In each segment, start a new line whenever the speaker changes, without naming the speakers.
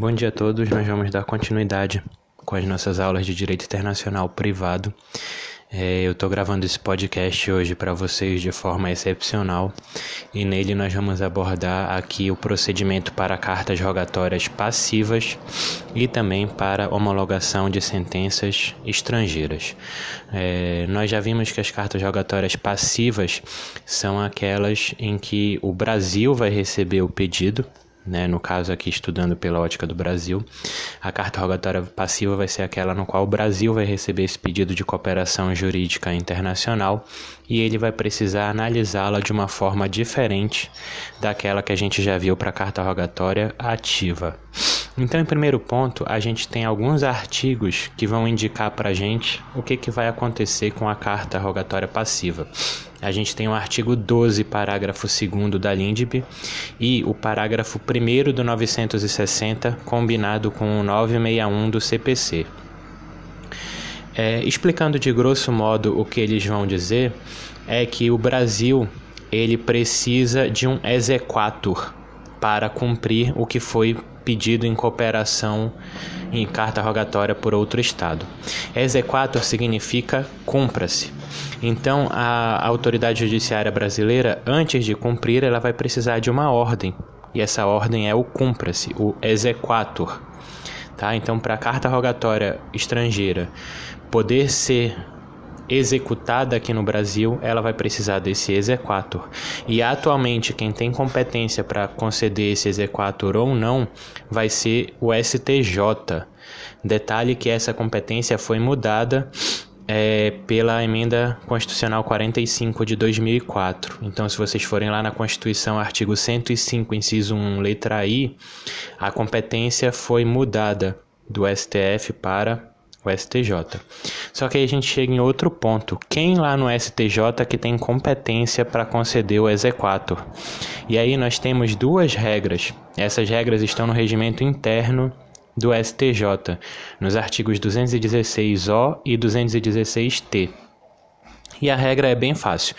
Bom dia a todos. Nós vamos dar continuidade com as nossas aulas de Direito Internacional Privado. É, eu estou gravando esse podcast hoje para vocês de forma excepcional e nele nós vamos abordar aqui o procedimento para cartas rogatórias passivas e também para homologação de sentenças estrangeiras. É, nós já vimos que as cartas rogatórias passivas são aquelas em que o Brasil vai receber o pedido né, no caso aqui estudando pela ótica do Brasil, a carta rogatória passiva vai ser aquela no qual o Brasil vai receber esse pedido de cooperação jurídica internacional e ele vai precisar analisá-la de uma forma diferente daquela que a gente já viu para a carta rogatória ativa. Então, em primeiro ponto, a gente tem alguns artigos que vão indicar para a gente o que, que vai acontecer com a carta rogatória passiva. A gente tem o artigo 12, parágrafo 2 da LINDB e o parágrafo 1 do 960, combinado com o 961 do CPC. É, explicando de grosso modo o que eles vão dizer, é que o Brasil ele precisa de um exequatur para cumprir o que foi pedido em cooperação em carta rogatória por outro Estado. Exequatur significa cumpra-se. Então, a autoridade judiciária brasileira, antes de cumprir, ela vai precisar de uma ordem. E essa ordem é o cumpra-se, o exequatur. Tá? Então, para a carta rogatória estrangeira poder ser executada aqui no Brasil, ela vai precisar desse exequatur. E atualmente quem tem competência para conceder esse exequatur ou não vai ser o STJ. Detalhe que essa competência foi mudada é, pela emenda constitucional 45 de 2004. Então, se vocês forem lá na Constituição, artigo 105, inciso 1, letra I, a competência foi mudada do STF para o STJ. Só que aí a gente chega em outro ponto. Quem lá no STJ que tem competência para conceder o exequatur? E aí nós temos duas regras. Essas regras estão no regimento interno do STJ, nos artigos 216-O e 216-T. E a regra é bem fácil.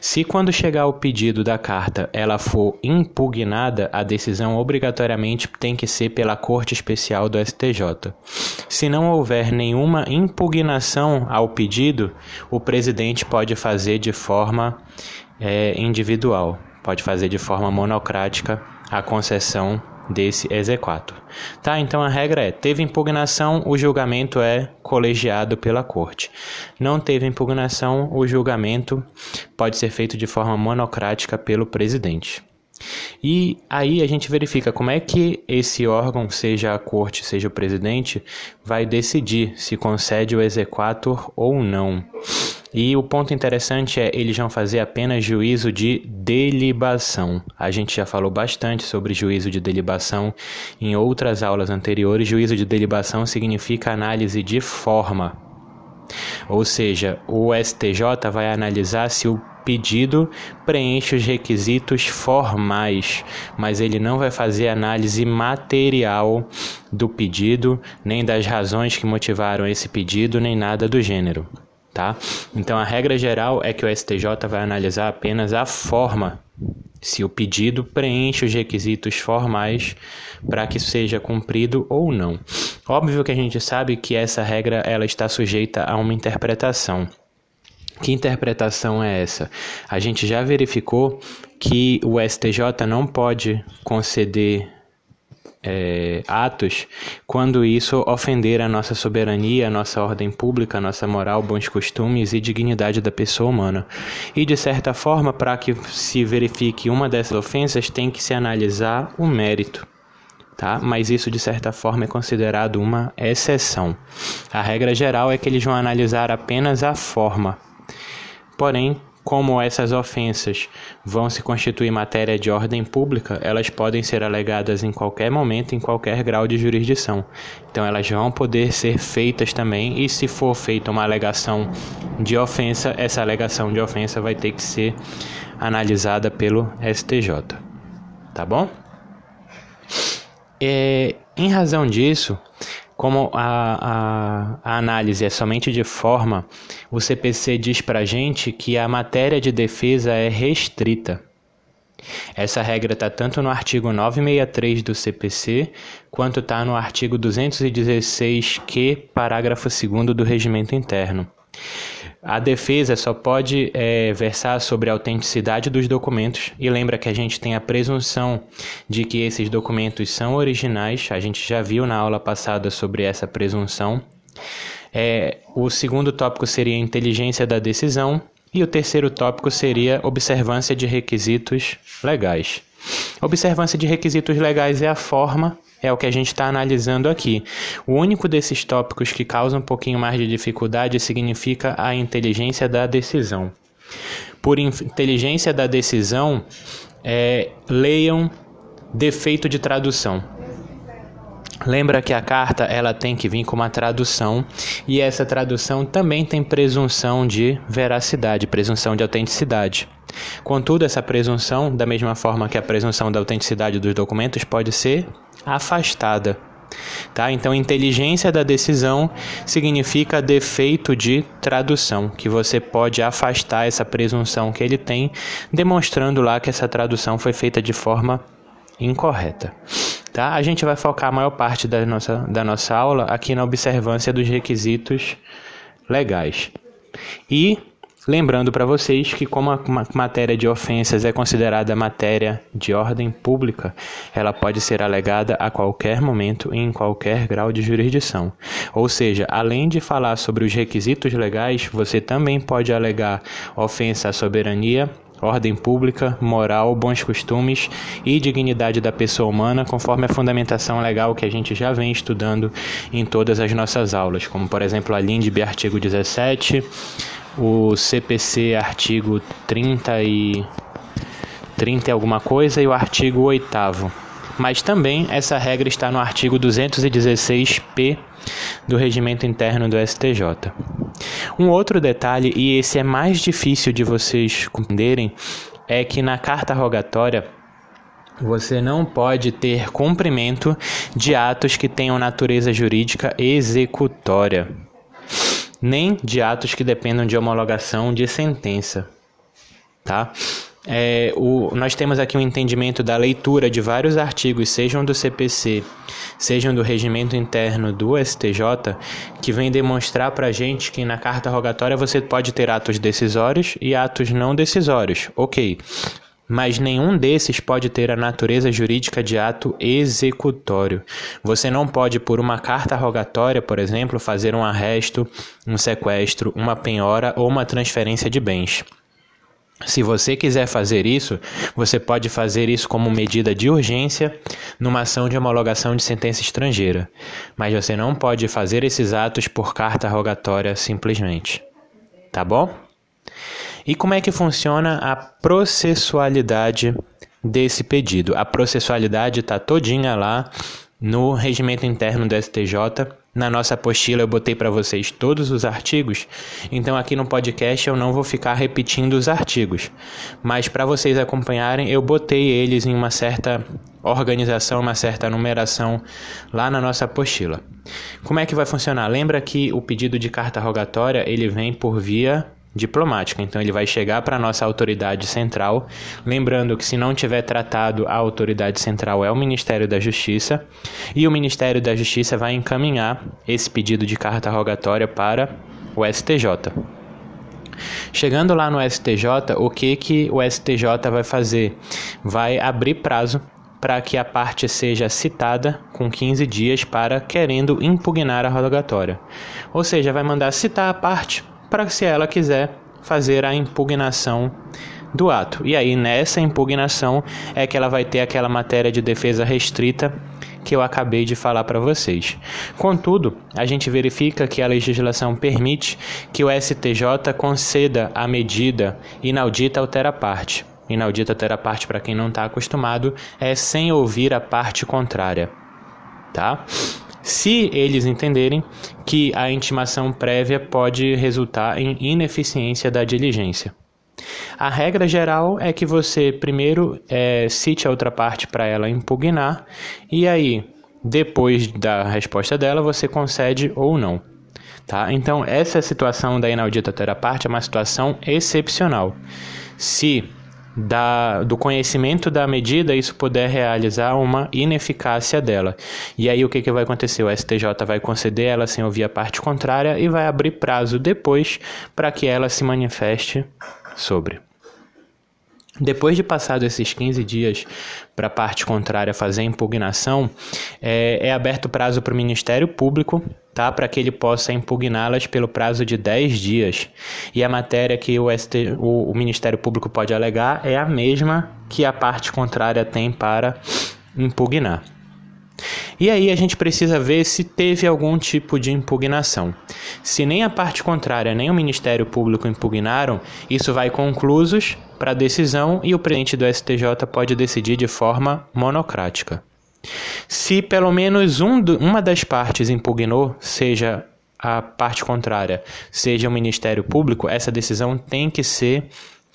Se quando chegar o pedido da carta ela for impugnada, a decisão obrigatoriamente tem que ser pela Corte Especial do STJ. Se não houver nenhuma impugnação ao pedido, o presidente pode fazer de forma é, individual, pode fazer de forma monocrática a concessão desse exequato. Tá? Então a regra é: teve impugnação, o julgamento é colegiado pela corte. Não teve impugnação, o julgamento pode ser feito de forma monocrática pelo presidente. E aí a gente verifica como é que esse órgão, seja a corte, seja o presidente, vai decidir se concede o exequatur ou não. E o ponto interessante é eles vão fazer apenas juízo de delibação. A gente já falou bastante sobre juízo de delibação em outras aulas anteriores. Juízo de delibação significa análise de forma. Ou seja, o STJ vai analisar se o pedido preenche os requisitos formais, mas ele não vai fazer análise material do pedido, nem das razões que motivaram esse pedido, nem nada do gênero tá? Então a regra geral é que o STJ vai analisar apenas a forma, se o pedido preenche os requisitos formais para que seja cumprido ou não. Óbvio que a gente sabe que essa regra ela está sujeita a uma interpretação. Que interpretação é essa? A gente já verificou que o STJ não pode conceder é, atos quando isso ofender a nossa soberania, a nossa ordem pública, a nossa moral, bons costumes e dignidade da pessoa humana. E de certa forma, para que se verifique uma dessas ofensas, tem que se analisar o mérito. Tá? Mas isso de certa forma é considerado uma exceção. A regra geral é que eles vão analisar apenas a forma. Porém, como essas ofensas vão se constituir matéria de ordem pública, elas podem ser alegadas em qualquer momento, em qualquer grau de jurisdição. Então, elas vão poder ser feitas também, e se for feita uma alegação de ofensa, essa alegação de ofensa vai ter que ser analisada pelo STJ. Tá bom? É, em razão disso, como a, a, a, análise é somente de forma, o CPC diz para a gente que a matéria de defesa é restrita. Essa regra está tanto no artigo 963 do CPC, quanto está no artigo 216q, parágrafo 2 do Regimento Interno. A defesa só pode é, versar sobre a autenticidade dos documentos e lembra que a gente tem a presunção de que esses documentos são originais, a gente já viu na aula passada sobre essa presunção. É, o segundo tópico seria inteligência da decisão e o terceiro tópico seria observância de requisitos legais. Observância de requisitos legais é a forma é o que a gente está analisando aqui. O único desses tópicos que causa um pouquinho mais de dificuldade significa a inteligência da decisão. Por inteligência da decisão, é, leiam defeito de tradução. Lembra que a carta ela tem que vir com uma tradução e essa tradução também tem presunção de veracidade, presunção de autenticidade. Contudo, essa presunção, da mesma forma que a presunção da autenticidade dos documentos, pode ser afastada. Tá? Então, inteligência da decisão significa defeito de tradução, que você pode afastar essa presunção que ele tem, demonstrando lá que essa tradução foi feita de forma incorreta. Tá? A gente vai focar a maior parte da nossa, da nossa aula aqui na observância dos requisitos legais. E Lembrando para vocês que, como a matéria de ofensas é considerada matéria de ordem pública, ela pode ser alegada a qualquer momento e em qualquer grau de jurisdição. Ou seja, além de falar sobre os requisitos legais, você também pode alegar ofensa à soberania, ordem pública, moral, bons costumes e dignidade da pessoa humana, conforme a fundamentação legal que a gente já vem estudando em todas as nossas aulas, como por exemplo a LINDB artigo 17, o CPC artigo 30 e 30 e alguma coisa e o artigo 8 mas também essa regra está no artigo 216-P do Regimento Interno do STJ. Um outro detalhe, e esse é mais difícil de vocês compreenderem, é que na carta rogatória você não pode ter cumprimento de atos que tenham natureza jurídica executória nem de atos que dependam de homologação de sentença. Tá? É, o, nós temos aqui um entendimento da leitura de vários artigos, sejam do CPC, sejam do regimento interno do STJ, que vem demonstrar para a gente que na carta rogatória você pode ter atos decisórios e atos não decisórios. Ok, mas nenhum desses pode ter a natureza jurídica de ato executório. Você não pode, por uma carta rogatória, por exemplo, fazer um arresto, um sequestro, uma penhora ou uma transferência de bens. Se você quiser fazer isso, você pode fazer isso como medida de urgência numa ação de homologação de sentença estrangeira, mas você não pode fazer esses atos por carta rogatória simplesmente. Tá bom? E como é que funciona a processualidade desse pedido? A processualidade está todinha lá no regimento interno do STJ. Na nossa apostila eu botei para vocês todos os artigos, então aqui no podcast eu não vou ficar repetindo os artigos, mas para vocês acompanharem eu botei eles em uma certa organização, uma certa numeração lá na nossa apostila. Como é que vai funcionar? Lembra que o pedido de carta rogatória ele vem por via diplomática. Então ele vai chegar para a nossa autoridade central, lembrando que se não tiver tratado, a autoridade central é o Ministério da Justiça, e o Ministério da Justiça vai encaminhar esse pedido de carta rogatória para o STJ. Chegando lá no STJ, o que que o STJ vai fazer? Vai abrir prazo para que a parte seja citada com 15 dias para querendo impugnar a rogatória. Ou seja, vai mandar citar a parte para se ela quiser fazer a impugnação do ato. E aí, nessa impugnação, é que ela vai ter aquela matéria de defesa restrita que eu acabei de falar para vocês. Contudo, a gente verifica que a legislação permite que o STJ conceda a medida inaudita altera parte. Inaudita altera parte, para quem não está acostumado, é sem ouvir a parte contrária. Tá? Se eles entenderem que a intimação prévia pode resultar em ineficiência da diligência. A regra geral é que você primeiro é, cite a outra parte para ela impugnar e aí, depois da resposta dela, você concede ou não. Tá? Então, essa situação da inaudita teraparte é uma situação excepcional. Se da, do conhecimento da medida, isso puder realizar uma ineficácia dela. E aí o que, que vai acontecer? O STJ vai conceder ela sem ouvir a parte contrária e vai abrir prazo depois para que ela se manifeste sobre. Depois de passado esses 15 dias para a parte contrária fazer impugnação, é, é aberto prazo para o Ministério Público tá, para que ele possa impugná-las pelo prazo de 10 dias. E a matéria que o, ST, o, o Ministério Público pode alegar é a mesma que a parte contrária tem para impugnar. E aí a gente precisa ver se teve algum tipo de impugnação. Se nem a parte contrária nem o Ministério Público impugnaram, isso vai conclusos para a decisão e o presidente do STJ pode decidir de forma monocrática. Se pelo menos um do, uma das partes impugnou, seja a parte contrária, seja o Ministério Público, essa decisão tem que ser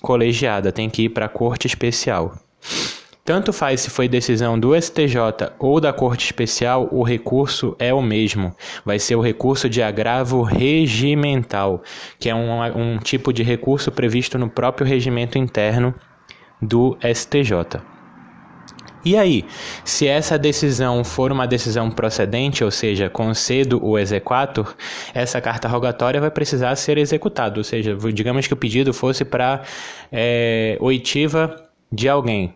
colegiada, tem que ir para a Corte Especial. Tanto faz se foi decisão do STJ ou da Corte Especial, o recurso é o mesmo. Vai ser o recurso de agravo regimental, que é um, um tipo de recurso previsto no próprio regimento interno do STJ. E aí, se essa decisão for uma decisão procedente, ou seja, concedo o exequatur, essa carta rogatória vai precisar ser executada, ou seja, digamos que o pedido fosse para é, oitiva de alguém,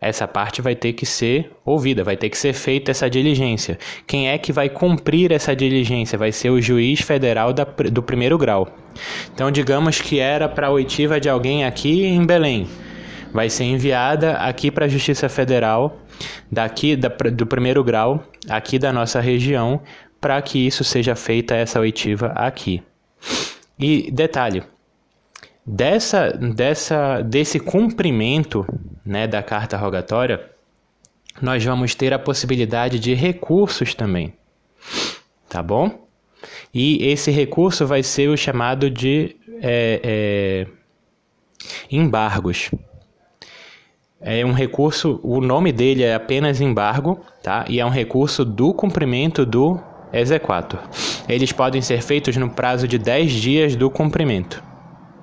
essa parte vai ter que ser ouvida, vai ter que ser feita essa diligência. Quem é que vai cumprir essa diligência? Vai ser o juiz federal da, do primeiro grau. Então, digamos que era para a oitiva de alguém aqui em Belém. Vai ser enviada aqui para a Justiça Federal, daqui da, do primeiro grau, aqui da nossa região, para que isso seja feita, essa oitiva aqui. E detalhe, dessa, dessa, desse cumprimento né, da carta rogatória, nós vamos ter a possibilidade de recursos também. Tá bom? E esse recurso vai ser o chamado de é, é, embargos. É um recurso, o nome dele é apenas embargo, tá? E é um recurso do cumprimento do exequatur. Eles podem ser feitos no prazo de 10 dias do cumprimento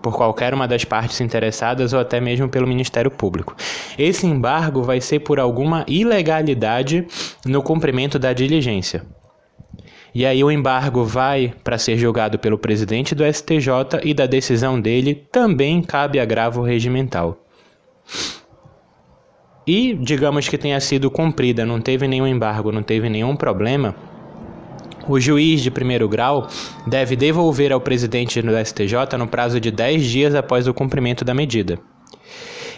por qualquer uma das partes interessadas ou até mesmo pelo Ministério Público. Esse embargo vai ser por alguma ilegalidade no cumprimento da diligência. E aí o embargo vai para ser julgado pelo presidente do STJ e da decisão dele também cabe agravo regimental. E digamos que tenha sido cumprida, não teve nenhum embargo, não teve nenhum problema, o juiz de primeiro grau deve devolver ao presidente do STJ no prazo de 10 dias após o cumprimento da medida.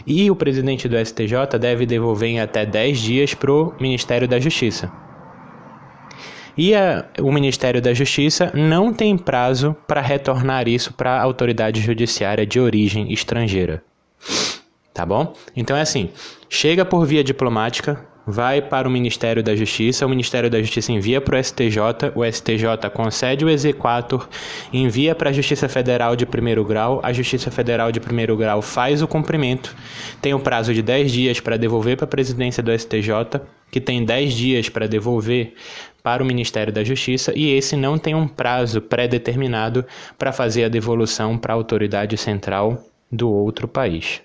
E o presidente do STJ deve devolver em até 10 dias para o Ministério da Justiça. E a, o Ministério da Justiça não tem prazo para retornar isso para a autoridade judiciária de origem estrangeira. Tá bom? Então é assim: chega por via diplomática, vai para o Ministério da Justiça, o Ministério da Justiça envia para o STJ, o STJ concede o exequatur, envia para a Justiça Federal de primeiro grau, a Justiça Federal de primeiro grau faz o cumprimento, tem o prazo de 10 dias para devolver para a presidência do STJ, que tem 10 dias para devolver para o Ministério da Justiça, e esse não tem um prazo pré-determinado para fazer a devolução para a autoridade central do outro país.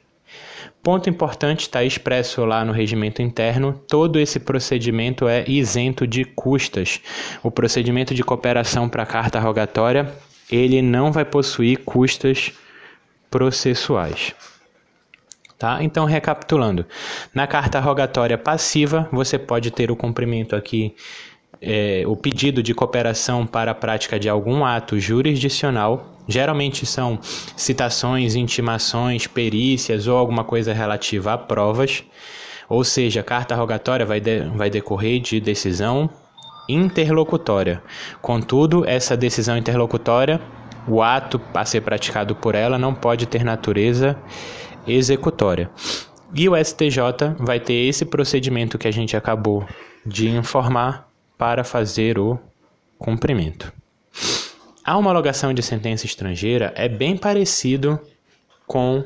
Ponto importante está expresso lá no regimento interno: todo esse procedimento é isento de custas. O procedimento de cooperação para carta rogatória ele não vai possuir custas processuais. Tá? Então, recapitulando, na carta rogatória passiva, você pode ter o cumprimento aqui é, o pedido de cooperação para a prática de algum ato jurisdicional. Geralmente são citações, intimações, perícias ou alguma coisa relativa a provas. Ou seja, carta rogatória vai, de, vai decorrer de decisão interlocutória. Contudo, essa decisão interlocutória, o ato a ser praticado por ela, não pode ter natureza executória. E o STJ vai ter esse procedimento que a gente acabou de informar para fazer o cumprimento. A homologação de sentença estrangeira é bem parecido com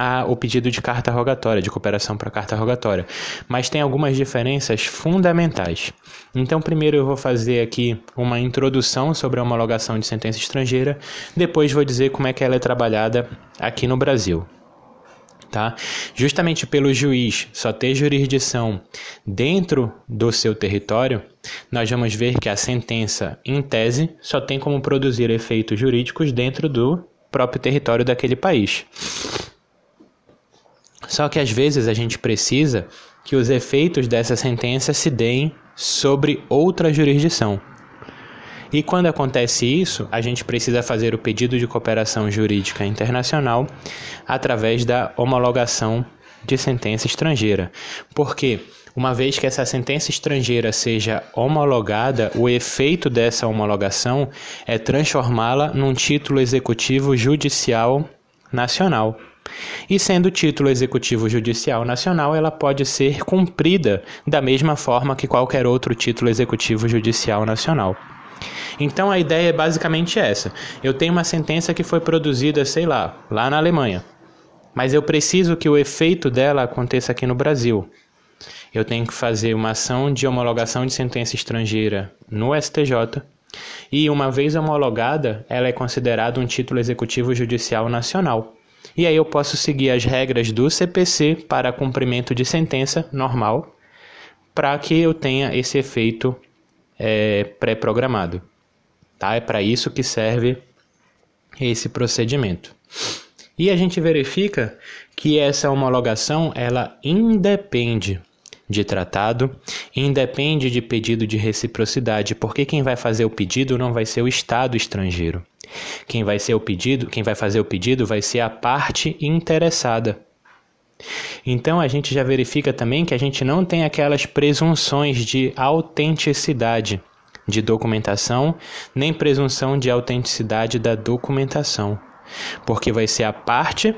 a, o pedido de carta rogatória, de cooperação para carta rogatória, mas tem algumas diferenças fundamentais. Então, primeiro eu vou fazer aqui uma introdução sobre a homologação de sentença estrangeira, depois vou dizer como é que ela é trabalhada aqui no Brasil. Tá? Justamente pelo juiz só ter jurisdição dentro do seu território, nós vamos ver que a sentença, em tese, só tem como produzir efeitos jurídicos dentro do próprio território daquele país. Só que às vezes a gente precisa que os efeitos dessa sentença se deem sobre outra jurisdição. E quando acontece isso, a gente precisa fazer o pedido de cooperação jurídica internacional através da homologação de sentença estrangeira. Porque, uma vez que essa sentença estrangeira seja homologada, o efeito dessa homologação é transformá-la num título executivo judicial nacional. E sendo título executivo judicial nacional, ela pode ser cumprida da mesma forma que qualquer outro título executivo judicial nacional. Então a ideia é basicamente essa. Eu tenho uma sentença que foi produzida, sei lá, lá na Alemanha. Mas eu preciso que o efeito dela aconteça aqui no Brasil. Eu tenho que fazer uma ação de homologação de sentença estrangeira no STJ. E uma vez homologada, ela é considerada um título executivo judicial nacional. E aí eu posso seguir as regras do CPC para cumprimento de sentença normal, para que eu tenha esse efeito é, pré-programado. Tá? É para isso que serve esse procedimento. E a gente verifica que essa homologação ela independe de tratado, independe de pedido de reciprocidade, porque quem vai fazer o pedido não vai ser o Estado estrangeiro. Quem vai ser o pedido, quem vai fazer o pedido vai ser a parte interessada. Então a gente já verifica também que a gente não tem aquelas presunções de autenticidade de documentação, nem presunção de autenticidade da documentação, porque vai ser a parte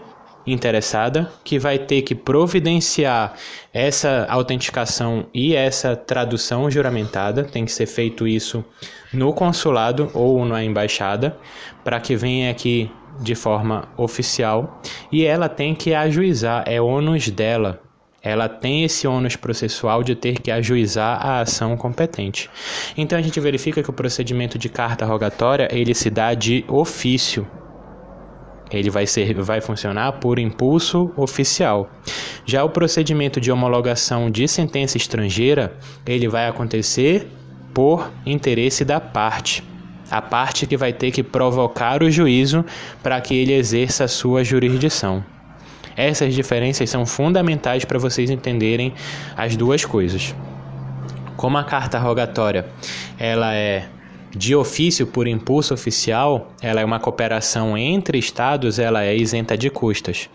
interessada que vai ter que providenciar essa autenticação e essa tradução juramentada, tem que ser feito isso no consulado ou na embaixada, para que venha aqui de forma oficial e ela tem que ajuizar, é ônus dela. Ela tem esse ônus processual de ter que ajuizar a ação competente. Então a gente verifica que o procedimento de carta rogatória ele se dá de ofício. Ele vai, ser, vai funcionar por impulso oficial. Já o procedimento de homologação de sentença estrangeira, ele vai acontecer por interesse da parte a parte que vai ter que provocar o juízo para que ele exerça a sua jurisdição. Essas diferenças são fundamentais para vocês entenderem as duas coisas. Como a carta rogatória, ela é de ofício por impulso oficial, ela é uma cooperação entre estados, ela é isenta de custas.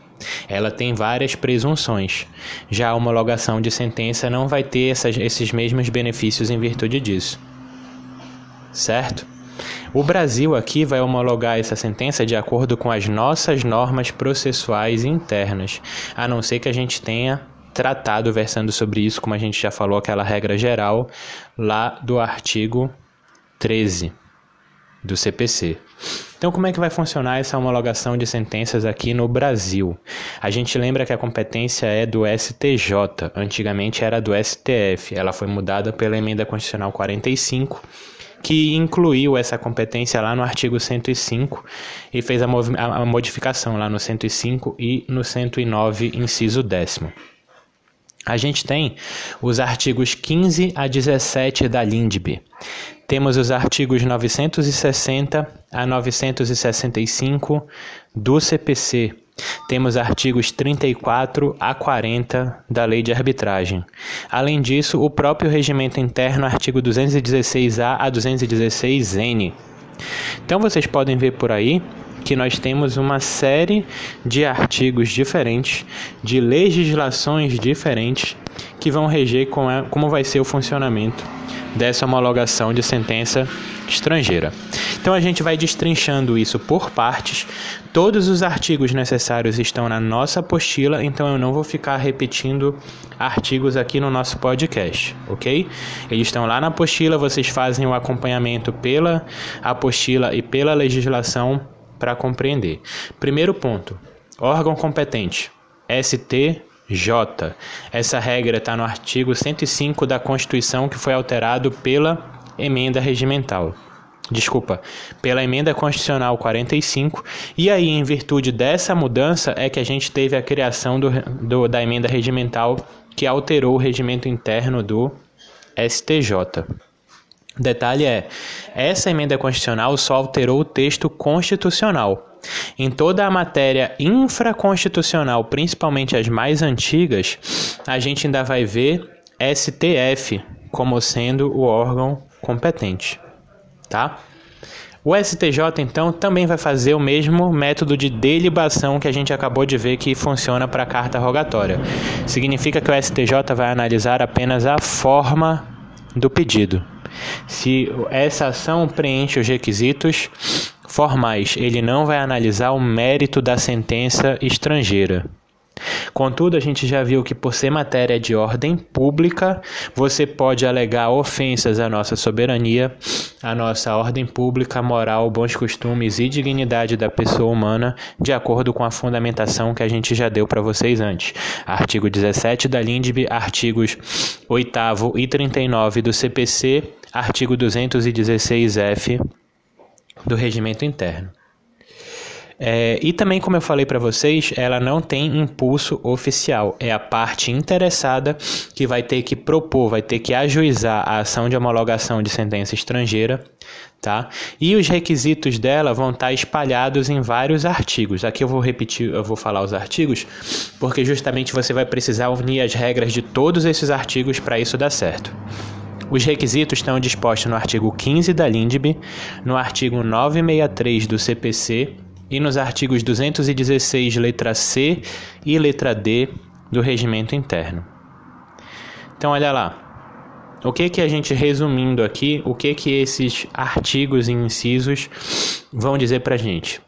Ela tem várias presunções. Já a homologação de sentença não vai ter essas, esses mesmos benefícios em virtude disso. Certo? O Brasil aqui vai homologar essa sentença de acordo com as nossas normas processuais internas, a não ser que a gente tenha tratado versando sobre isso, como a gente já falou, aquela regra geral lá do artigo 13 do CPC. Então, como é que vai funcionar essa homologação de sentenças aqui no Brasil? A gente lembra que a competência é do STJ, antigamente era do STF, ela foi mudada pela emenda constitucional 45 que incluiu essa competência lá no artigo 105 e fez a, a modificação lá no 105 e no 109, inciso décimo. A gente tem os artigos 15 a 17 da LINDB. Temos os artigos 960 a 965 do CPC, temos artigos 34 a 40 da Lei de Arbitragem. Além disso, o próprio regimento interno, artigo 216A a 216N. Então vocês podem ver por aí que nós temos uma série de artigos diferentes, de legislações diferentes, que vão reger como vai ser o funcionamento dessa homologação de sentença estrangeira. Então a gente vai destrinchando isso por partes. Todos os artigos necessários estão na nossa apostila, então eu não vou ficar repetindo artigos aqui no nosso podcast, ok? Eles estão lá na apostila, vocês fazem o acompanhamento pela apostila e pela legislação para compreender. Primeiro ponto: órgão competente. ST J. Essa regra está no artigo 105 da Constituição que foi alterado pela emenda regimental. desculpa, pela emenda constitucional 45, e aí em virtude dessa mudança é que a gente teve a criação do, do, da emenda regimental que alterou o regimento interno do STJ. Detalhe é, essa emenda constitucional só alterou o texto constitucional. Em toda a matéria infraconstitucional, principalmente as mais antigas, a gente ainda vai ver STF como sendo o órgão competente tá? O STJ, então, também vai fazer o mesmo método de delibação que a gente acabou de ver que funciona para a carta rogatória. Significa que o STJ vai analisar apenas a forma do pedido. Se essa ação preenche os requisitos formais, ele não vai analisar o mérito da sentença estrangeira. Contudo, a gente já viu que, por ser matéria de ordem pública, você pode alegar ofensas à nossa soberania, à nossa ordem pública, moral, bons costumes e dignidade da pessoa humana, de acordo com a fundamentação que a gente já deu para vocês antes. Artigo 17 da LINDB, artigos 8 e 39 do CPC, artigo 216-F do Regimento Interno. É, e também, como eu falei para vocês, ela não tem impulso oficial. É a parte interessada que vai ter que propor, vai ter que ajuizar a ação de homologação de sentença estrangeira, tá? E os requisitos dela vão estar espalhados em vários artigos. Aqui eu vou repetir, eu vou falar os artigos, porque justamente você vai precisar unir as regras de todos esses artigos para isso dar certo. Os requisitos estão dispostos no artigo 15 da LINDB, no artigo 963 do CPC e nos artigos 216, letra C e letra D do regimento interno. Então, olha lá. O que que a gente resumindo aqui, o que que esses artigos e incisos vão dizer para a gente?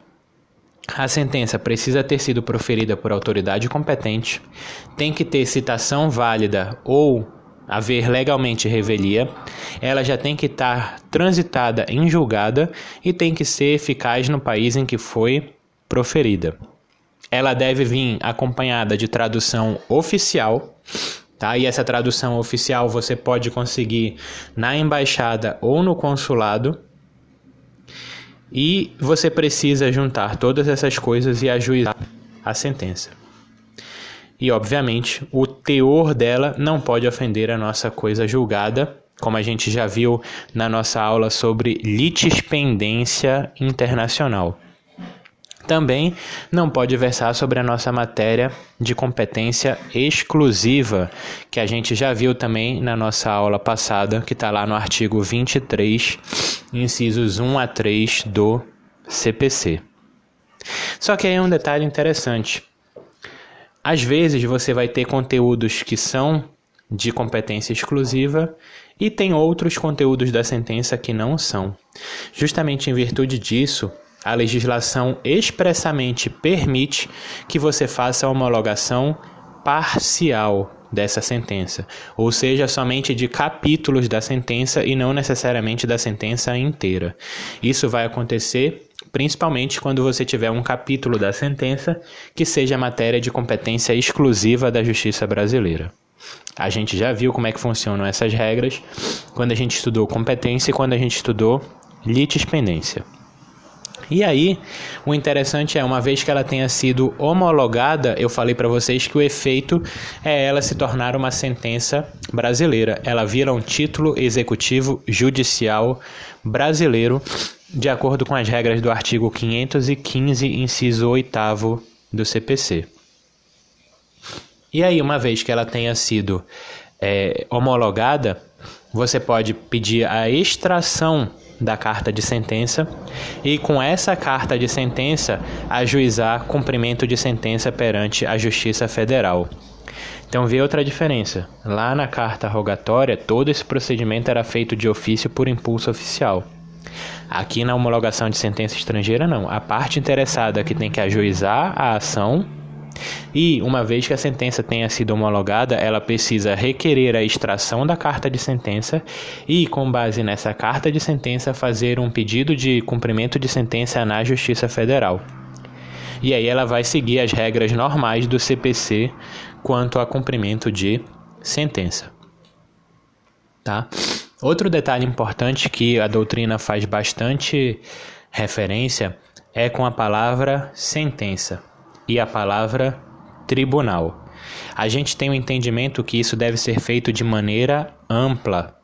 A sentença precisa ter sido proferida por autoridade competente, tem que ter citação válida ou haver legalmente revelia, ela já tem que estar transitada em julgada e tem que ser eficaz no país em que foi proferida. Ela deve vir acompanhada de tradução oficial, tá? E essa tradução oficial você pode conseguir na embaixada ou no consulado. E você precisa juntar todas essas coisas e ajuizar a sentença. E, obviamente, o teor dela não pode ofender a nossa coisa julgada, como a gente já viu na nossa aula sobre litispendência internacional. Também não pode versar sobre a nossa matéria de competência exclusiva, que a gente já viu também na nossa aula passada, que está lá no artigo 23, incisos 1 a 3 do CPC. Só que aí é um detalhe interessante. Às vezes você vai ter conteúdos que são de competência exclusiva e tem outros conteúdos da sentença que não são. Justamente em virtude disso, a legislação expressamente permite que você faça a homologação parcial dessa sentença, ou seja, somente de capítulos da sentença e não necessariamente da sentença inteira. Isso vai acontecer principalmente quando você tiver um capítulo da sentença que seja matéria de competência exclusiva da justiça brasileira. A gente já viu como é que funcionam essas regras quando a gente estudou competência e quando a gente estudou litispendência. E aí, o interessante é, uma vez que ela tenha sido homologada, eu falei para vocês que o efeito é ela se tornar uma sentença brasileira. Ela vira um título executivo judicial brasileiro, de acordo com as regras do artigo 515, inciso 8 do CPC. E aí, uma vez que ela tenha sido é, homologada, você pode pedir a extração da carta de sentença e, com essa carta de sentença, ajuizar cumprimento de sentença perante a Justiça Federal. Então, vê outra diferença. Lá na carta rogatória, todo esse procedimento era feito de ofício por impulso oficial. Aqui na homologação de sentença estrangeira, não. A parte interessada que tem que ajuizar a ação e, uma vez que a sentença tenha sido homologada, ela precisa requerer a extração da carta de sentença e, com base nessa carta de sentença, fazer um pedido de cumprimento de sentença na Justiça Federal. E aí ela vai seguir as regras normais do CPC quanto a cumprimento de sentença. Tá? Outro detalhe importante que a doutrina faz bastante referência é com a palavra sentença e a palavra tribunal. A gente tem o um entendimento que isso deve ser feito de maneira ampla.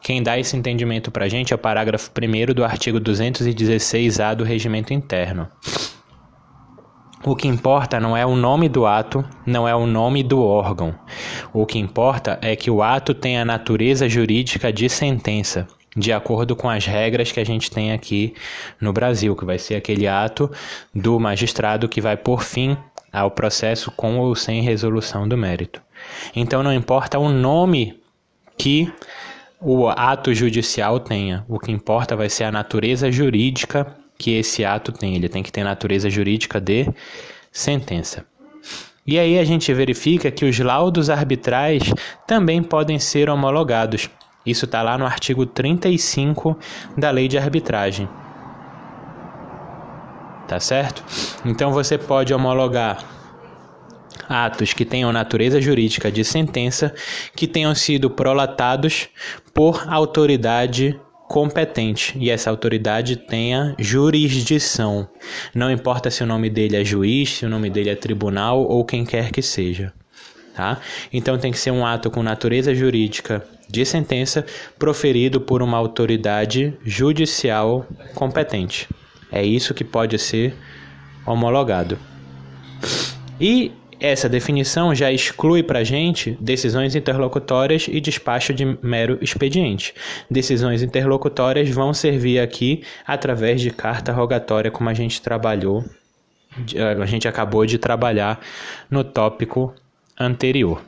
Quem dá esse entendimento para a gente é o parágrafo 1 do artigo 216-A do Regimento Interno. O que importa não é o nome do ato, não é o nome do órgão. O que importa é que o ato tem a natureza jurídica de sentença, de acordo com as regras que a gente tem aqui no Brasil, que vai ser aquele ato do magistrado que vai por fim ao processo com ou sem resolução do mérito. Então não importa o nome que o ato judicial tenha, o que importa vai ser a natureza jurídica que esse ato tem. Ele tem que ter natureza jurídica de sentença. E aí a gente verifica que os laudos arbitrais também podem ser homologados. Isso está lá no artigo 35 da Lei de Arbitragem. Tá certo? Então você pode homologar atos que tenham natureza jurídica de sentença que tenham sido prolatados por autoridade competente e essa autoridade tenha jurisdição. Não importa se o nome dele é juiz, se o nome dele é tribunal ou quem quer que seja. Tá? Então tem que ser um ato com natureza jurídica de sentença proferido por uma autoridade judicial competente. É isso que pode ser homologado. E essa definição já exclui para a gente decisões interlocutórias e despacho de mero expediente. Decisões interlocutórias vão servir aqui através de carta rogatória, como a gente trabalhou, a gente acabou de trabalhar no tópico anterior.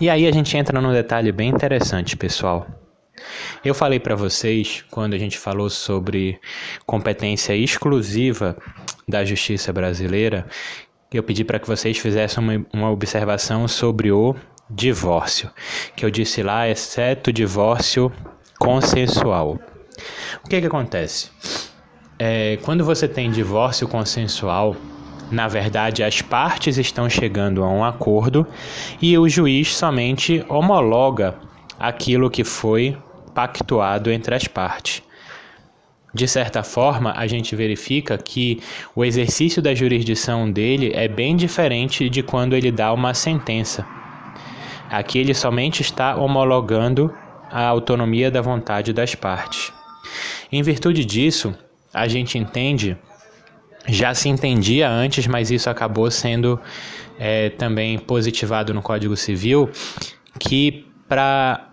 E aí a gente entra num detalhe bem interessante, pessoal. Eu falei para vocês, quando a gente falou sobre competência exclusiva da justiça brasileira, eu pedi para que vocês fizessem uma, uma observação sobre o divórcio, que eu disse lá, exceto divórcio consensual. O que, que acontece? É, quando você tem divórcio consensual, na verdade, as partes estão chegando a um acordo e o juiz somente homologa aquilo que foi pactuado entre as partes. De certa forma, a gente verifica que o exercício da jurisdição dele é bem diferente de quando ele dá uma sentença. Aqui ele somente está homologando a autonomia da vontade das partes. Em virtude disso, a gente entende, já se entendia antes, mas isso acabou sendo é, também positivado no Código Civil, que para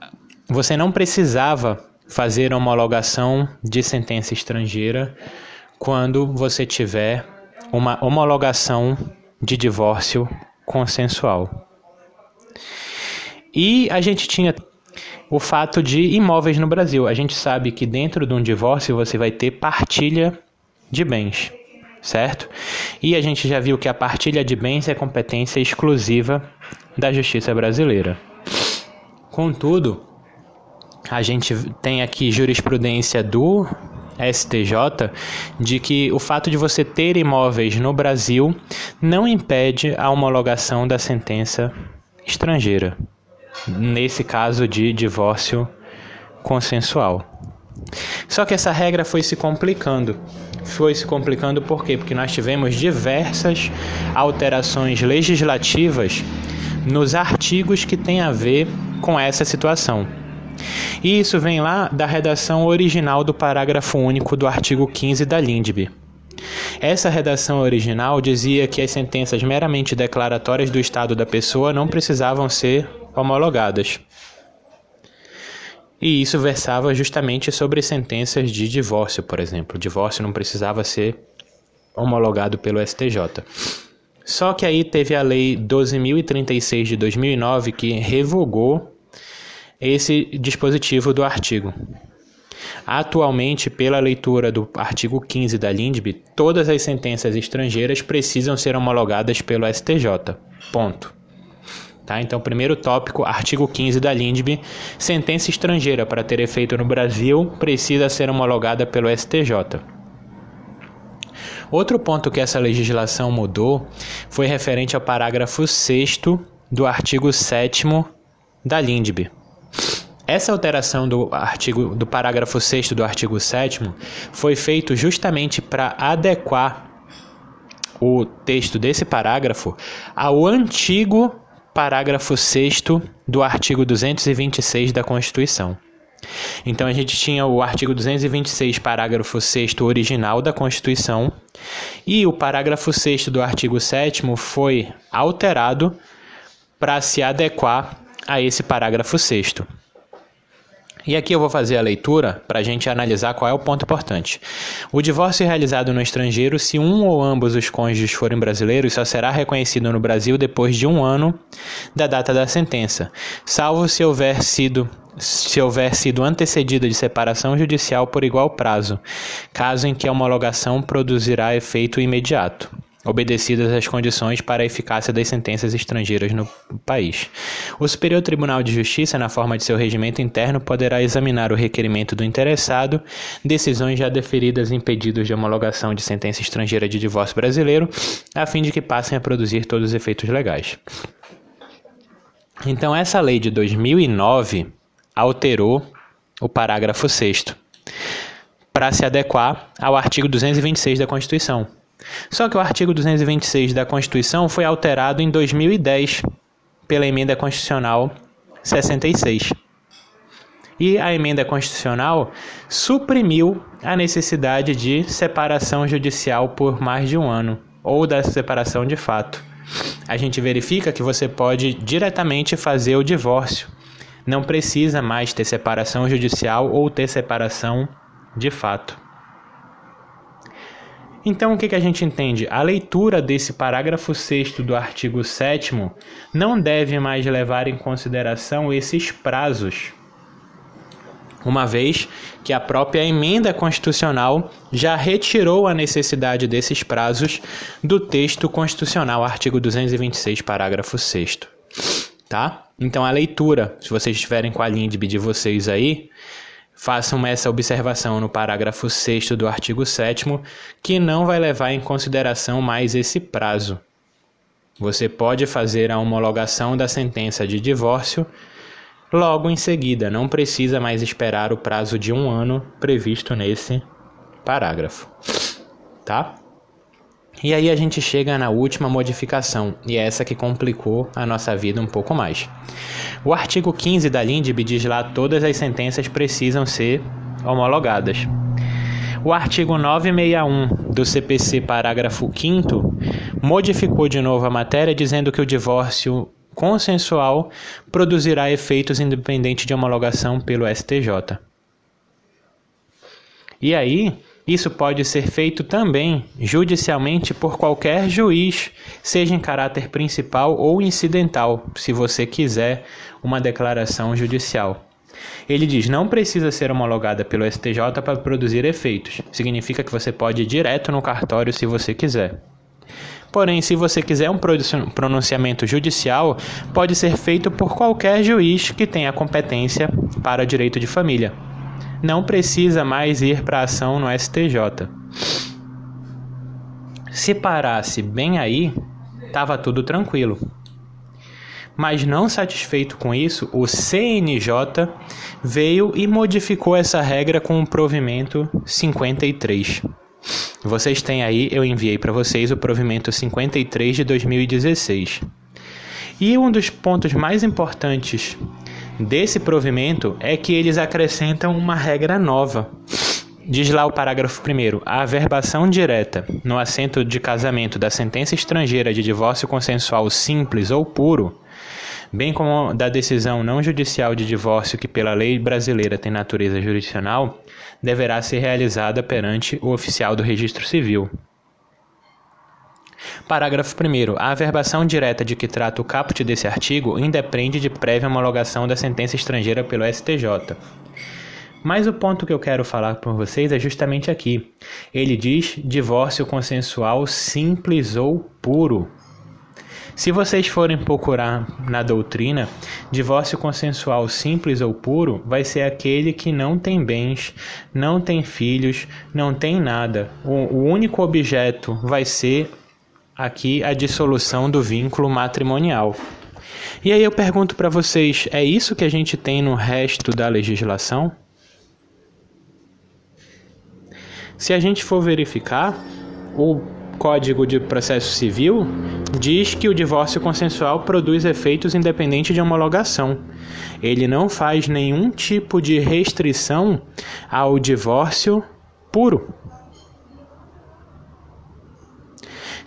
você não precisava fazer homologação de sentença estrangeira quando você tiver uma homologação de divórcio consensual. E a gente tinha o fato de imóveis no Brasil. A gente sabe que dentro de um divórcio você vai ter partilha de bens, certo? E a gente já viu que a partilha de bens é competência exclusiva da justiça brasileira. Contudo, a gente tem aqui jurisprudência do STJ de que o fato de você ter imóveis no Brasil não impede a homologação da sentença estrangeira, nesse caso de divórcio consensual. Só que essa regra foi se complicando. Foi se complicando por quê? Porque nós tivemos diversas alterações legislativas nos artigos que têm a ver com essa situação. E isso vem lá da redação original do parágrafo único do artigo 15 da LINDB. Essa redação original dizia que as sentenças meramente declaratórias do estado da pessoa não precisavam ser homologadas. E isso versava justamente sobre sentenças de divórcio, por exemplo. O divórcio não precisava ser homologado pelo STJ. Só que aí teve a Lei 12.036 de 2009 que revogou esse dispositivo do artigo. Atualmente, pela leitura do artigo 15 da LINDB, todas as sentenças estrangeiras precisam ser homologadas pelo STJ. Ponto. Tá? Então, primeiro tópico, artigo 15 da LINDB, sentença estrangeira para ter efeito no Brasil precisa ser homologada pelo STJ. Outro ponto que essa legislação mudou foi referente ao parágrafo 6 do artigo 7 da LINDB. Essa alteração do artigo do parágrafo 6 do artigo 7 foi feito justamente para adequar o texto desse parágrafo ao antigo parágrafo 6 do artigo 226 da Constituição. Então a gente tinha o artigo 226, parágrafo 6 original da Constituição, e o parágrafo 6 do artigo 7 foi alterado para se adequar a esse parágrafo 6. E aqui eu vou fazer a leitura para a gente analisar qual é o ponto importante. O divórcio realizado no estrangeiro, se um ou ambos os cônjuges forem brasileiros, só será reconhecido no Brasil depois de um ano da data da sentença, salvo se houver sido se houver sido antecedida de separação judicial por igual prazo, caso em que a homologação produzirá efeito imediato obedecidas as condições para a eficácia das sentenças estrangeiras no país. O Superior Tribunal de Justiça, na forma de seu regimento interno, poderá examinar o requerimento do interessado, decisões já deferidas em pedidos de homologação de sentença estrangeira de divórcio brasileiro, a fim de que passem a produzir todos os efeitos legais. Então, essa lei de 2009 alterou o parágrafo 6 para se adequar ao artigo 226 da Constituição, só que o artigo 226 da Constituição foi alterado em 2010 pela emenda constitucional 66. E a emenda constitucional suprimiu a necessidade de separação judicial por mais de um ano, ou da separação de fato. A gente verifica que você pode diretamente fazer o divórcio. Não precisa mais ter separação judicial ou ter separação de fato. Então, o que, que a gente entende? A leitura desse parágrafo 6 do artigo 7 não deve mais levar em consideração esses prazos, uma vez que a própria emenda constitucional já retirou a necessidade desses prazos do texto constitucional, artigo 226, parágrafo 6. Tá? Então, a leitura, se vocês estiverem com a linha de vocês aí, Façam essa observação no parágrafo 6 do artigo 7, que não vai levar em consideração mais esse prazo. Você pode fazer a homologação da sentença de divórcio logo em seguida, não precisa mais esperar o prazo de um ano previsto nesse parágrafo. Tá? E aí a gente chega na última modificação, e é essa que complicou a nossa vida um pouco mais. O artigo 15 da LINDB diz lá todas as sentenças precisam ser homologadas. O artigo 961 do CPC, parágrafo 5 modificou de novo a matéria dizendo que o divórcio consensual produzirá efeitos independentes de homologação pelo STJ. E aí, isso pode ser feito também judicialmente por qualquer juiz, seja em caráter principal ou incidental, se você quiser uma declaração judicial. Ele diz: não precisa ser homologada pelo STJ para produzir efeitos. Significa que você pode ir direto no cartório se você quiser. Porém, se você quiser um pronunciamento judicial, pode ser feito por qualquer juiz que tenha competência para direito de família não precisa mais ir para ação no STJ. Se parasse bem aí, estava tudo tranquilo. Mas não satisfeito com isso, o CNJ veio e modificou essa regra com o provimento 53. Vocês têm aí, eu enviei para vocês o provimento 53 de 2016. E um dos pontos mais importantes desse provimento é que eles acrescentam uma regra nova. Diz lá o parágrafo 1. A averbação direta no assento de casamento da sentença estrangeira de divórcio consensual simples ou puro, bem como da decisão não judicial de divórcio que pela lei brasileira tem natureza jurisdicional, deverá ser realizada perante o oficial do registro civil. Parágrafo 1. A averbação direta de que trata o caput desse artigo independe de prévia homologação da sentença estrangeira pelo STJ. Mas o ponto que eu quero falar com vocês é justamente aqui. Ele diz divórcio consensual simples ou puro. Se vocês forem procurar na doutrina, divórcio consensual simples ou puro vai ser aquele que não tem bens, não tem filhos, não tem nada. O, o único objeto vai ser aqui a dissolução do vínculo matrimonial. E aí eu pergunto para vocês, é isso que a gente tem no resto da legislação? Se a gente for verificar, o Código de Processo Civil diz que o divórcio consensual produz efeitos independente de homologação. Ele não faz nenhum tipo de restrição ao divórcio puro.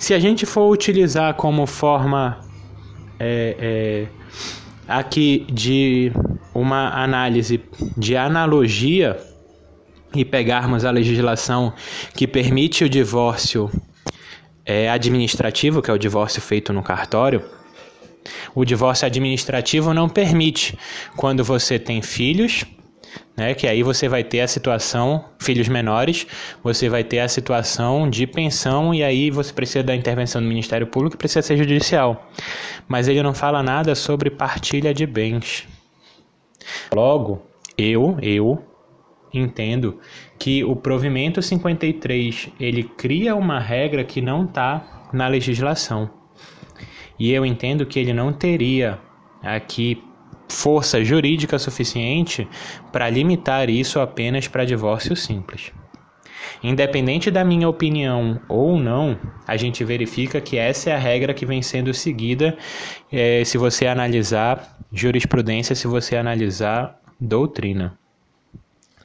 Se a gente for utilizar como forma é, é, aqui de uma análise de analogia e pegarmos a legislação que permite o divórcio é, administrativo, que é o divórcio feito no cartório, o divórcio administrativo não permite quando você tem filhos, né, que aí você vai ter a situação, filhos menores, você vai ter a situação de pensão e aí você precisa da intervenção do Ministério Público, precisa ser judicial. Mas ele não fala nada sobre partilha de bens. Logo, eu, eu entendo que o provimento 53 ele cria uma regra que não está na legislação. E eu entendo que ele não teria aqui força jurídica suficiente para limitar isso apenas para divórcio simples. Independente da minha opinião ou não, a gente verifica que essa é a regra que vem sendo seguida é, se você analisar jurisprudência, se você analisar doutrina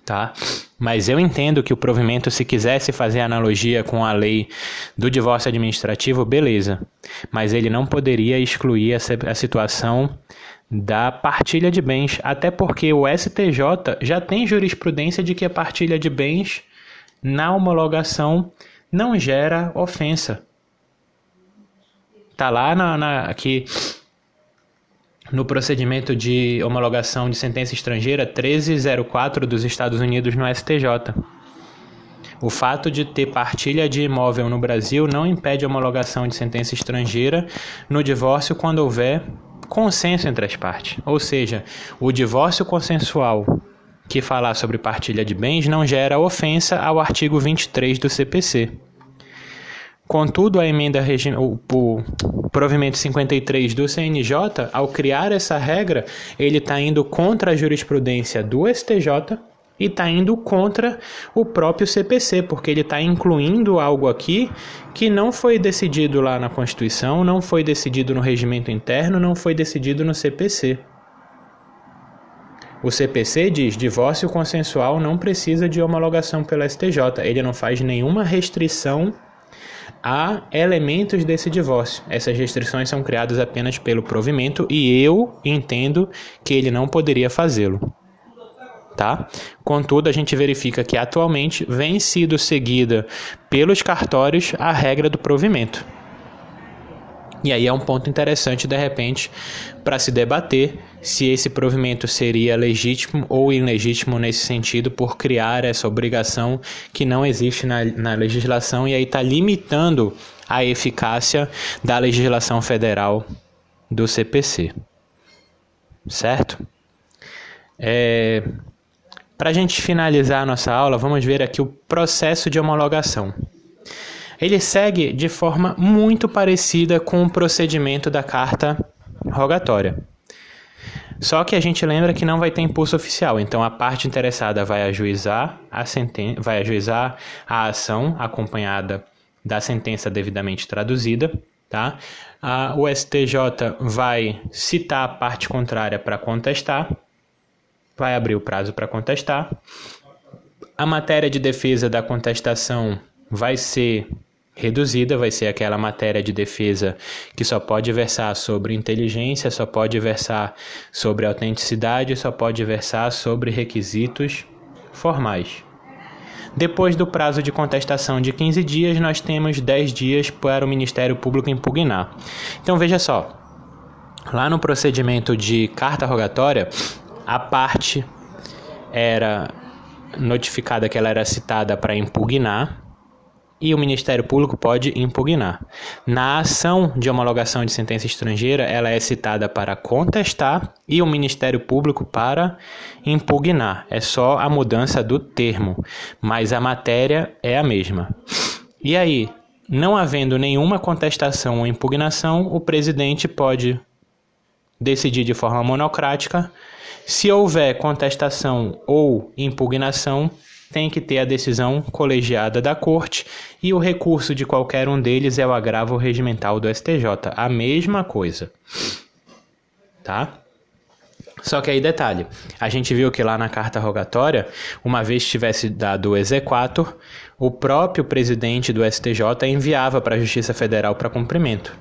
tá? Mas eu entendo que o provimento, se quisesse fazer analogia com a lei do divórcio administrativo, beleza. Mas ele não poderia excluir a, situação da partilha de bens, até porque o STJ já tem jurisprudência de que a partilha de bens na homologação não gera ofensa. Tá lá na, na aqui no procedimento de homologação de sentença estrangeira 1304 dos Estados Unidos no STJ. O fato de ter partilha de imóvel no Brasil não impede a homologação de sentença estrangeira no divórcio quando houver consenso entre as partes. Ou seja, o divórcio consensual que falar sobre partilha de bens não gera ofensa ao artigo 23 do CPC. Contudo, a emenda o, provimento 53 do CNJ, ao criar essa regra, ele está indo contra a jurisprudência do STJ e está indo contra o próprio CPC, porque ele está incluindo algo aqui que não foi decidido lá na Constituição, não foi decidido no regimento interno, não foi decidido no CPC. O CPC diz: divórcio consensual não precisa de homologação pela STJ, ele não faz nenhuma restrição há elementos desse divórcio. Essas restrições são criadas apenas pelo provimento e eu entendo que ele não poderia fazê-lo. Tá? Contudo, a gente verifica que atualmente vem sido seguida pelos cartórios a regra do provimento. E aí é um ponto interessante, de repente, para se debater se esse provimento seria legítimo ou ilegítimo nesse sentido por criar essa obrigação que não existe na, na legislação e aí está limitando a eficácia da legislação federal do CPC. Certo? É, para a gente finalizar a nossa aula, vamos ver aqui o processo de homologação. Ele segue de forma muito parecida com o procedimento da carta rogatória. Só que a gente lembra que não vai ter impulso oficial, então a parte interessada vai ajuizar a senten vai ajuizar a ação acompanhada da sentença devidamente traduzida, tá? A, o STJ vai citar a parte contrária para contestar, vai abrir o prazo para contestar. A matéria de defesa da contestação vai ser reduzida, vai ser aquela matéria de defesa que só pode versar sobre inteligência, só pode versar sobre autenticidade, só pode versar sobre requisitos formais. Depois do prazo de contestação de 15 dias, nós temos 10 dias para o Ministério Público impugnar. Então veja só, lá no procedimento de carta rogatória, a parte era notificada que ela era citada para impugnar e o Ministério Público pode impugnar. Na ação de homologação de sentença estrangeira, ela é citada para contestar e o Ministério Público para impugnar. É só a mudança do termo, mas a matéria é a mesma. E aí, não havendo nenhuma contestação ou impugnação, o presidente pode decidir de forma monocrática. Se houver contestação ou impugnação, tem que ter a decisão colegiada da Corte e o recurso de qualquer um deles é o agravo regimental do STJ. A mesma coisa. Tá? Só que aí detalhe, a gente viu que lá na carta rogatória, uma vez tivesse dado o exequatur, o próprio presidente do STJ enviava para a Justiça Federal para cumprimento,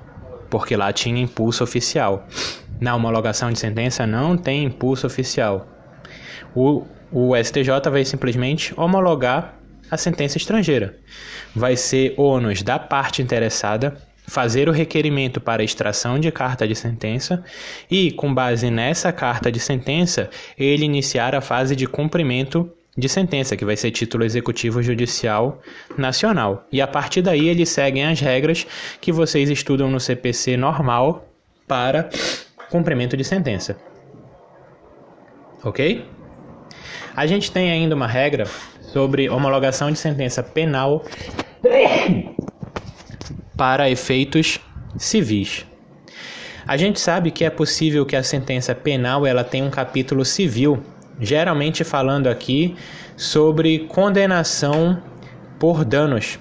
porque lá tinha impulso oficial. Na homologação de sentença não tem impulso oficial. O, o STJ vai simplesmente homologar a sentença estrangeira. Vai ser ônus da parte interessada fazer o requerimento para extração de carta de sentença e, com base nessa carta de sentença, ele iniciar a fase de cumprimento de sentença, que vai ser título executivo judicial nacional. E a partir daí eles seguem as regras que vocês estudam no CPC normal para cumprimento de sentença. Ok? A gente tem ainda uma regra sobre homologação de sentença penal para efeitos civis. A gente sabe que é possível que a sentença penal ela tenha um capítulo civil, geralmente falando aqui sobre condenação por danos.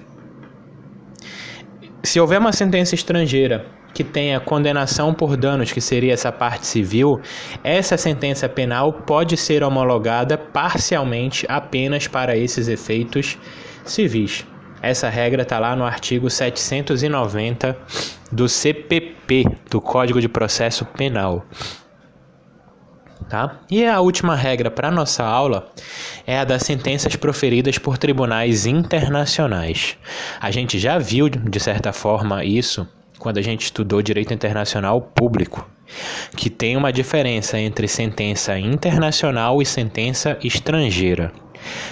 Se houver uma sentença estrangeira que tenha condenação por danos, que seria essa parte civil, essa sentença penal pode ser homologada parcialmente apenas para esses efeitos civis. Essa regra está lá no artigo 790 do CPP, do Código de Processo Penal. Tá? E a última regra para nossa aula é a das sentenças proferidas por tribunais internacionais. A gente já viu, de certa forma, isso quando a gente estudou direito internacional público, que tem uma diferença entre sentença internacional e sentença estrangeira.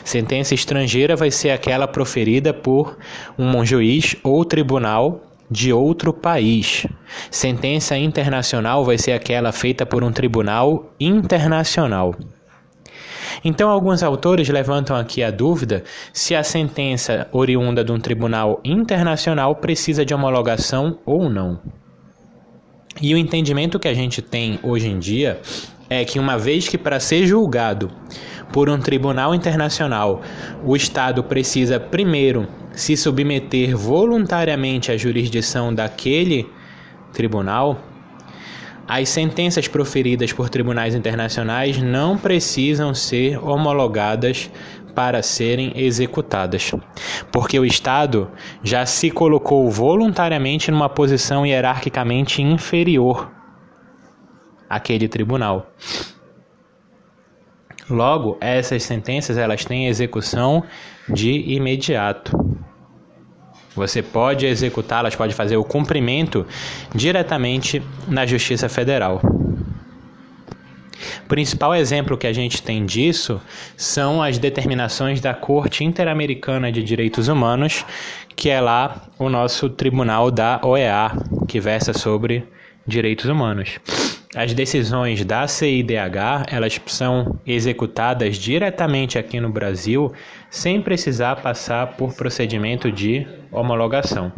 Sentença estrangeira vai ser aquela proferida por um juiz ou tribunal de outro país. Sentença internacional vai ser aquela feita por um tribunal internacional. Então, alguns autores levantam aqui a dúvida se a sentença oriunda de um tribunal internacional precisa de homologação ou não. E o entendimento que a gente tem hoje em dia é que, uma vez que para ser julgado por um tribunal internacional, o Estado precisa primeiro se submeter voluntariamente à jurisdição daquele tribunal, as sentenças proferidas por tribunais internacionais não precisam ser homologadas para serem executadas, porque o Estado já se colocou voluntariamente numa posição hierarquicamente inferior àquele tribunal. Logo, essas sentenças elas têm execução de imediato. Você pode executá-las, pode fazer o cumprimento diretamente na Justiça Federal. O principal exemplo que a gente tem disso são as determinações da Corte Interamericana de Direitos Humanos, que é lá o nosso tribunal da OEA, que versa sobre direitos humanos. As decisões da CIDH, elas são executadas diretamente aqui no Brasil, sem precisar passar por procedimento de homologação.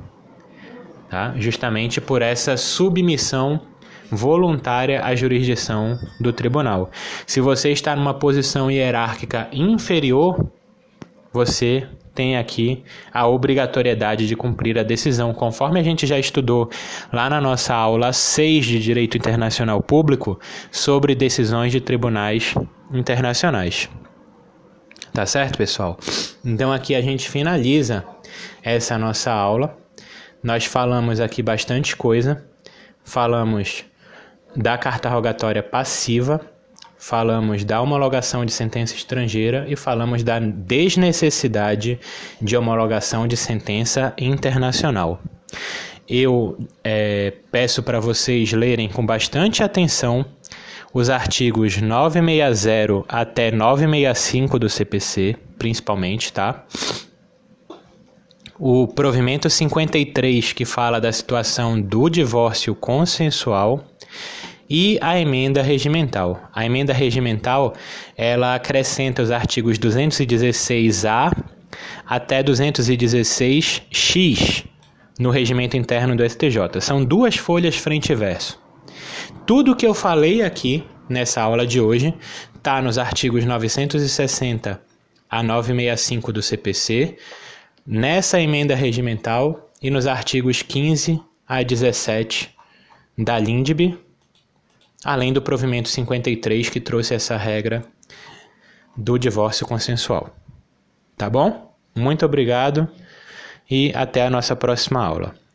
Tá? Justamente por essa submissão voluntária à jurisdição do tribunal. Se você está numa posição hierárquica inferior, você tem aqui a obrigatoriedade de cumprir a decisão, conforme a gente já estudou lá na nossa aula 6 de Direito Internacional Público sobre decisões de tribunais internacionais. Tá certo, pessoal? Então aqui a gente finaliza essa nossa aula. Nós falamos aqui bastante coisa. Falamos da carta rogatória passiva falamos da homologação de sentença estrangeira e falamos da desnecessidade de homologação de sentença internacional. Eu é, peço para vocês lerem com bastante atenção os artigos 960 até 965 do CPC, principalmente, tá? O provimento 53, que fala da situação do divórcio consensual, e a emenda regimental. A emenda regimental, ela acrescenta os artigos 216A até 216X no regimento interno do STJ. São duas folhas frente e verso. Tudo que eu falei aqui nessa aula de hoje está nos artigos 960 a 965 do CPC, nessa emenda regimental e nos artigos 15 a 17 da LINDB, além do provimento 53 que trouxe essa regra do divórcio consensual. Tá bom? Muito obrigado e até a nossa próxima aula.